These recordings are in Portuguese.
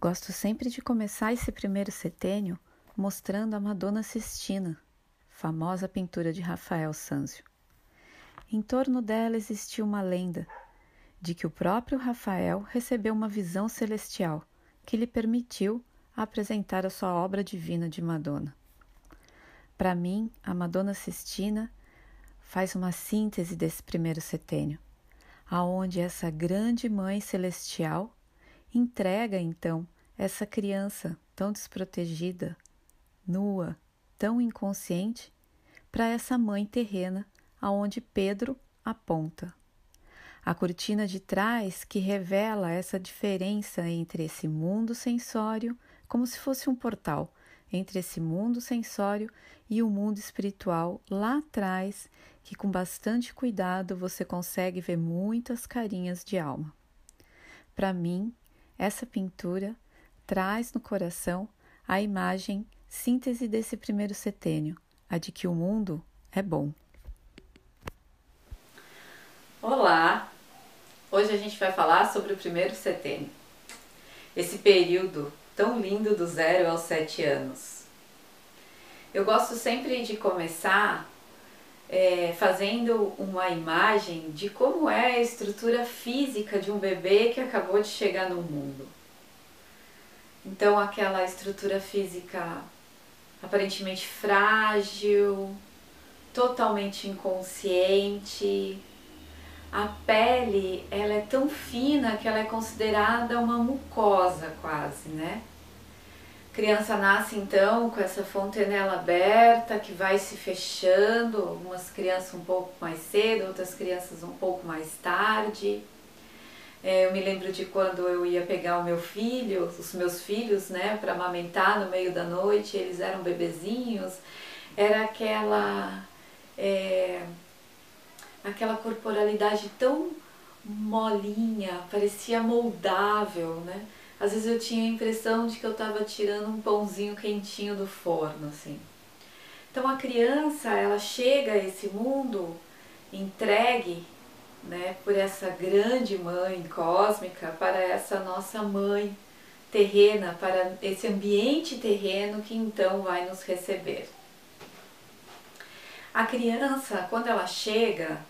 Gosto sempre de começar esse primeiro setênio mostrando a Madonna Sistina, famosa pintura de Rafael Sanzio. Em torno dela existia uma lenda de que o próprio Rafael recebeu uma visão celestial que lhe permitiu apresentar a sua obra divina de Madonna. Para mim, a Madonna Sistina faz uma síntese desse primeiro setênio, aonde essa grande mãe celestial entrega então essa criança tão desprotegida, nua, tão inconsciente, para essa mãe terrena aonde Pedro aponta. A cortina de trás que revela essa diferença entre esse mundo sensório, como se fosse um portal, entre esse mundo sensório e o mundo espiritual lá atrás, que com bastante cuidado você consegue ver muitas carinhas de alma. Para mim, essa pintura traz no coração a imagem síntese desse primeiro setênio, a de que o mundo é bom. Olá! Hoje a gente vai falar sobre o primeiro setênio, esse período tão lindo do zero aos sete anos. Eu gosto sempre de começar é, fazendo uma imagem de como é a estrutura física de um bebê que acabou de chegar no mundo. Então, aquela estrutura física aparentemente frágil, totalmente inconsciente. A pele, ela é tão fina que ela é considerada uma mucosa quase, né? Criança nasce então com essa fontanela aberta que vai se fechando, algumas crianças um pouco mais cedo, outras crianças um pouco mais tarde. É, eu me lembro de quando eu ia pegar o meu filho, os meus filhos, né, para amamentar no meio da noite, eles eram bebezinhos, era aquela é, aquela corporalidade tão molinha, parecia moldável, né? Às vezes eu tinha a impressão de que eu estava tirando um pãozinho quentinho do forno, assim. Então a criança, ela chega a esse mundo entregue, né, por essa grande mãe cósmica para essa nossa mãe terrena, para esse ambiente terreno que então vai nos receber. A criança, quando ela chega,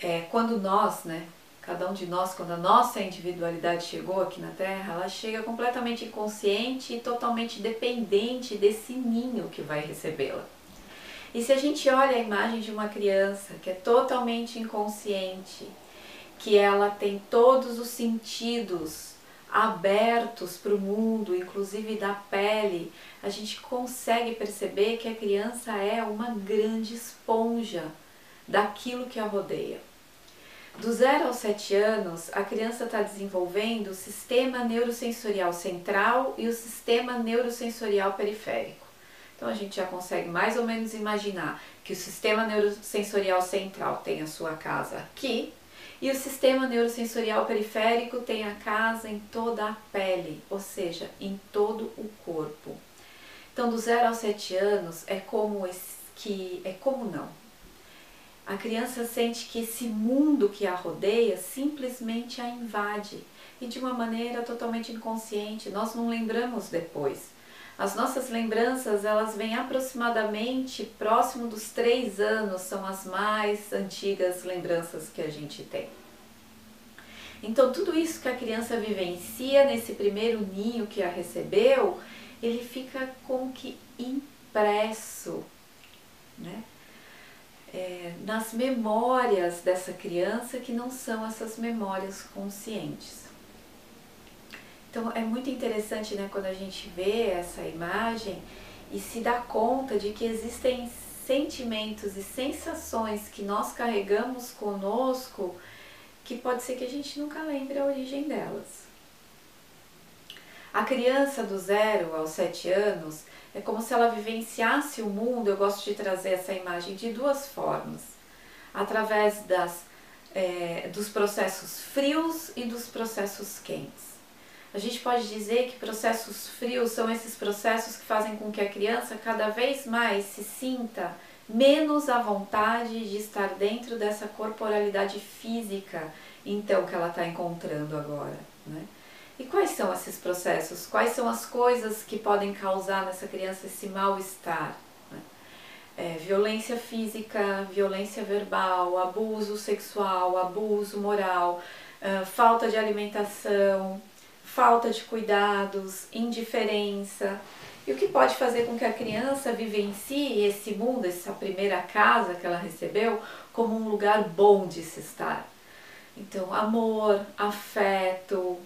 é, quando nós, né, cada um de nós, quando a nossa individualidade chegou aqui na Terra, ela chega completamente inconsciente e totalmente dependente desse ninho que vai recebê-la. E se a gente olha a imagem de uma criança que é totalmente inconsciente, que ela tem todos os sentidos abertos para o mundo, inclusive da pele, a gente consegue perceber que a criança é uma grande esponja daquilo que a rodeia. Do 0 aos 7 anos, a criança está desenvolvendo o sistema neurosensorial central e o sistema neurosensorial periférico. Então a gente já consegue mais ou menos imaginar que o sistema neurosensorial central tem a sua casa aqui e o sistema neurosensorial periférico tem a casa em toda a pele, ou seja, em todo o corpo. Então, do 0 aos 7 anos é como que é como não a criança sente que esse mundo que a rodeia simplesmente a invade e de uma maneira totalmente inconsciente. Nós não lembramos depois. As nossas lembranças elas vêm aproximadamente próximo dos três anos, são as mais antigas lembranças que a gente tem. Então tudo isso que a criança vivencia nesse primeiro ninho que a recebeu, ele fica como que impresso, né? É, nas memórias dessa criança que não são essas memórias conscientes. Então é muito interessante né, quando a gente vê essa imagem e se dá conta de que existem sentimentos e sensações que nós carregamos conosco que pode ser que a gente nunca lembre a origem delas. A criança do zero aos sete anos, é como se ela vivenciasse o mundo. Eu gosto de trazer essa imagem de duas formas: através das, é, dos processos frios e dos processos quentes. A gente pode dizer que processos frios são esses processos que fazem com que a criança cada vez mais se sinta menos à vontade de estar dentro dessa corporalidade física, então que ela está encontrando agora, né? E quais são esses processos? Quais são as coisas que podem causar nessa criança esse mal-estar? Né? É, violência física, violência verbal, abuso sexual, abuso moral, uh, falta de alimentação, falta de cuidados, indiferença. E o que pode fazer com que a criança vivencie esse mundo, essa primeira casa que ela recebeu, como um lugar bom de se estar. Então, amor, afeto,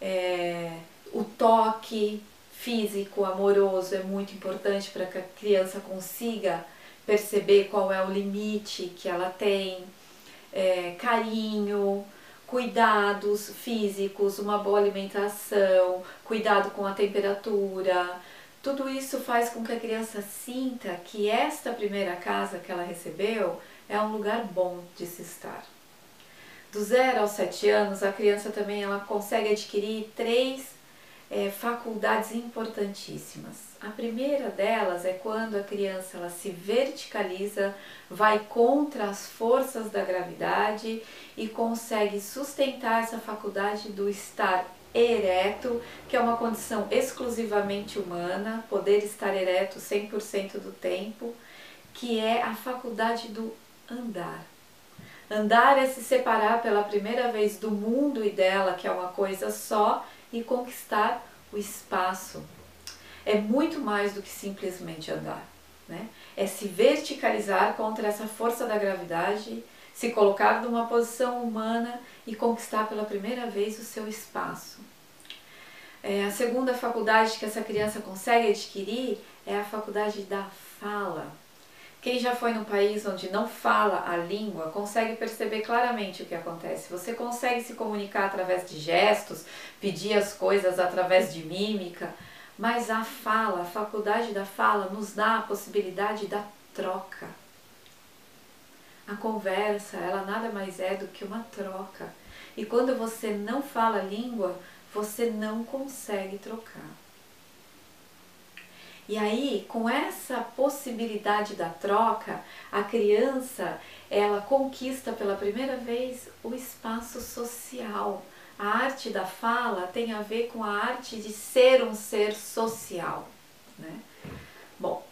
é, o toque físico, amoroso é muito importante para que a criança consiga perceber qual é o limite que ela tem, é, carinho, cuidados físicos, uma boa alimentação, cuidado com a temperatura. Tudo isso faz com que a criança sinta que esta primeira casa que ela recebeu é um lugar bom de se estar. Do zero aos sete anos, a criança também ela consegue adquirir três é, faculdades importantíssimas. A primeira delas é quando a criança ela se verticaliza, vai contra as forças da gravidade e consegue sustentar essa faculdade do estar ereto, que é uma condição exclusivamente humana, poder estar ereto 100% do tempo, que é a faculdade do andar. Andar é se separar pela primeira vez do mundo e dela, que é uma coisa só, e conquistar o espaço. É muito mais do que simplesmente andar. Né? É se verticalizar contra essa força da gravidade, se colocar numa posição humana e conquistar pela primeira vez o seu espaço. É, a segunda faculdade que essa criança consegue adquirir é a faculdade da fala. Quem já foi num país onde não fala a língua consegue perceber claramente o que acontece. Você consegue se comunicar através de gestos, pedir as coisas através de mímica, mas a fala, a faculdade da fala, nos dá a possibilidade da troca. A conversa, ela nada mais é do que uma troca. E quando você não fala a língua, você não consegue trocar. E aí, com essa possibilidade da troca, a criança, ela conquista pela primeira vez o espaço social. A arte da fala tem a ver com a arte de ser um ser social, né? Bom,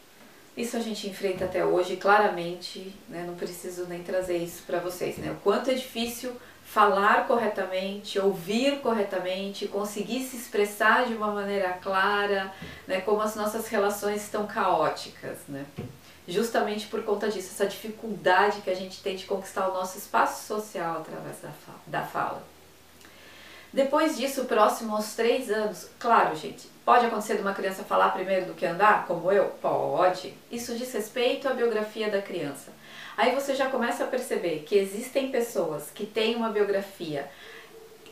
isso a gente enfrenta até hoje, claramente, né? Não preciso nem trazer isso para vocês, né? O quanto é difícil falar corretamente, ouvir corretamente, conseguir se expressar de uma maneira clara, né, como as nossas relações estão caóticas, né? Justamente por conta disso, essa dificuldade que a gente tem de conquistar o nosso espaço social através da. Da fala. Depois disso, próximo aos três anos, claro, gente, pode acontecer de uma criança falar primeiro do que andar, como eu? Pode. Isso diz respeito à biografia da criança. Aí você já começa a perceber que existem pessoas que têm uma biografia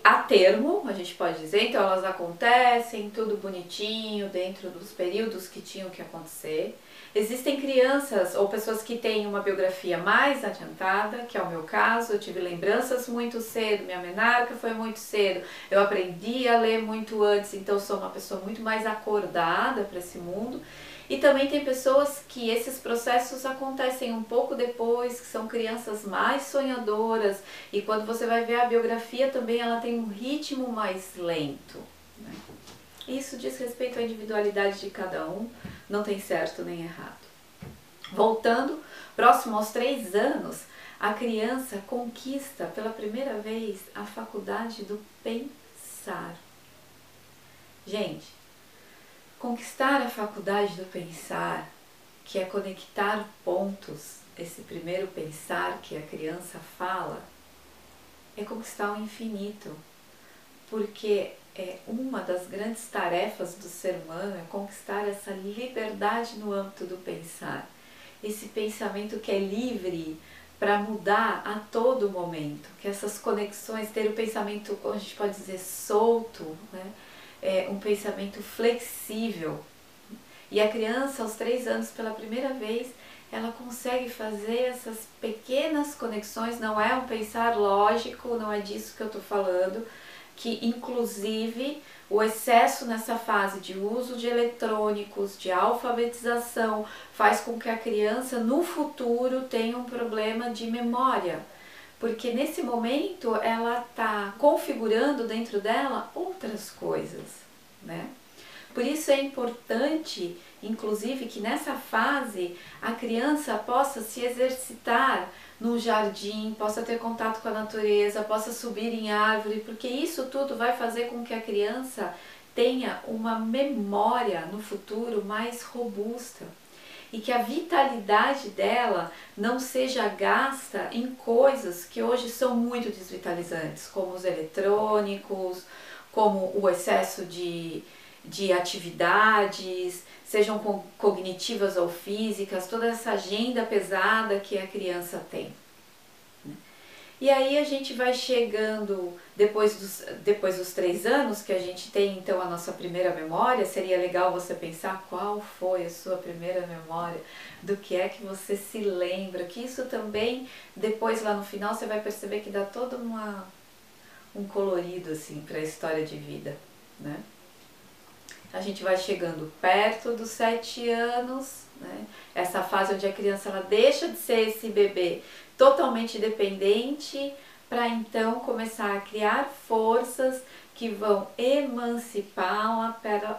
a termo, a gente pode dizer, então elas acontecem tudo bonitinho dentro dos períodos que tinham que acontecer. Existem crianças ou pessoas que têm uma biografia mais adiantada, que é o meu caso, eu tive lembranças muito cedo, minha menarca foi muito cedo, eu aprendi a ler muito antes, então sou uma pessoa muito mais acordada para esse mundo. E também tem pessoas que esses processos acontecem um pouco depois, que são crianças mais sonhadoras, e quando você vai ver a biografia também ela tem um ritmo mais lento. Né? Isso diz respeito à individualidade de cada um, não tem certo nem errado. Voltando, próximo aos três anos, a criança conquista pela primeira vez a faculdade do pensar. Gente, Conquistar a faculdade do pensar, que é conectar pontos, esse primeiro pensar que a criança fala, é conquistar o infinito, porque é uma das grandes tarefas do ser humano é conquistar essa liberdade no âmbito do pensar, esse pensamento que é livre para mudar a todo momento, que essas conexões, ter o pensamento, a gente pode dizer, solto, né? É, um pensamento flexível. E a criança, aos três anos, pela primeira vez, ela consegue fazer essas pequenas conexões, não é um pensar lógico, não é disso que eu estou falando, que inclusive o excesso nessa fase de uso de eletrônicos, de alfabetização, faz com que a criança no futuro tenha um problema de memória porque nesse momento ela está configurando dentro dela outras coisas, né? Por isso é importante, inclusive, que nessa fase a criança possa se exercitar no jardim, possa ter contato com a natureza, possa subir em árvore, porque isso tudo vai fazer com que a criança tenha uma memória no futuro mais robusta e que a vitalidade dela não seja gasta em coisas que hoje são muito desvitalizantes, como os eletrônicos, como o excesso de, de atividades, sejam cognitivas ou físicas, toda essa agenda pesada que a criança tem. E aí a gente vai chegando, depois dos, depois dos três anos, que a gente tem então a nossa primeira memória, seria legal você pensar qual foi a sua primeira memória, do que é que você se lembra, que isso também, depois lá no final, você vai perceber que dá todo uma, um colorido assim para a história de vida, né? A gente vai chegando perto dos sete anos, né? Essa fase onde a criança ela deixa de ser esse bebê totalmente dependente para então começar a criar forças que vão emancipá-la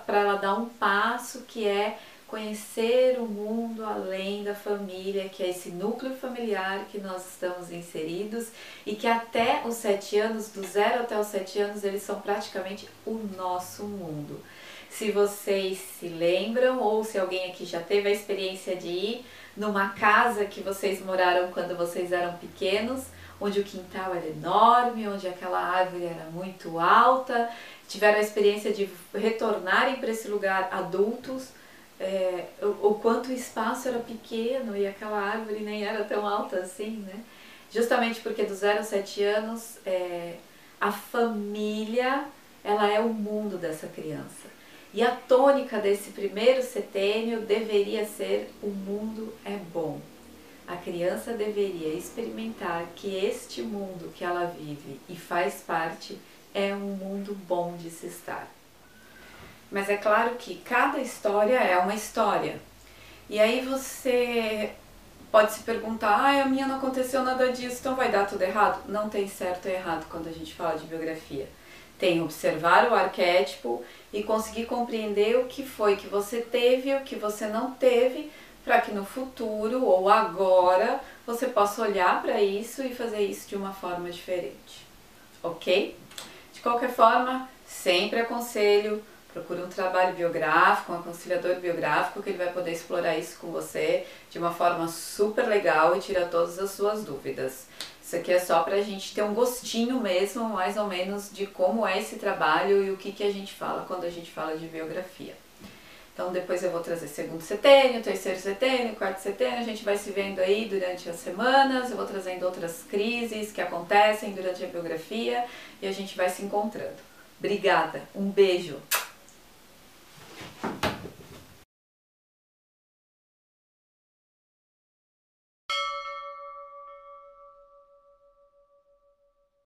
para ela dar um passo que é conhecer o mundo além da família, que é esse núcleo familiar que nós estamos inseridos e que até os sete anos, do zero até os sete anos, eles são praticamente o nosso mundo. Se vocês se lembram ou se alguém aqui já teve a experiência de ir numa casa que vocês moraram quando vocês eram pequenos, onde o quintal era enorme, onde aquela árvore era muito alta, tiveram a experiência de retornarem para esse lugar adultos, é, o, o, quanto o espaço era pequeno e aquela árvore nem era tão alta assim, né? Justamente porque dos 0 a 7 anos, é, a família, ela é o mundo dessa criança. E a tônica desse primeiro setênio deveria ser: o mundo é bom. A criança deveria experimentar que este mundo que ela vive e faz parte é um mundo bom de se estar. Mas é claro que cada história é uma história. E aí você pode se perguntar: ah, a minha não aconteceu nada disso, então vai dar tudo errado? Não tem certo e errado quando a gente fala de biografia. Tem observar o arquétipo e conseguir compreender o que foi que você teve e o que você não teve, para que no futuro ou agora você possa olhar para isso e fazer isso de uma forma diferente. Ok? De qualquer forma, sempre aconselho procure um trabalho biográfico, um aconselhador biográfico que ele vai poder explorar isso com você de uma forma super legal e tirar todas as suas dúvidas. Isso aqui é só para a gente ter um gostinho mesmo, mais ou menos, de como é esse trabalho e o que, que a gente fala quando a gente fala de biografia. Então depois eu vou trazer segundo setênio, terceiro setênio, quarto setênio, a gente vai se vendo aí durante as semanas, eu vou trazendo outras crises que acontecem durante a biografia e a gente vai se encontrando. Obrigada, um beijo!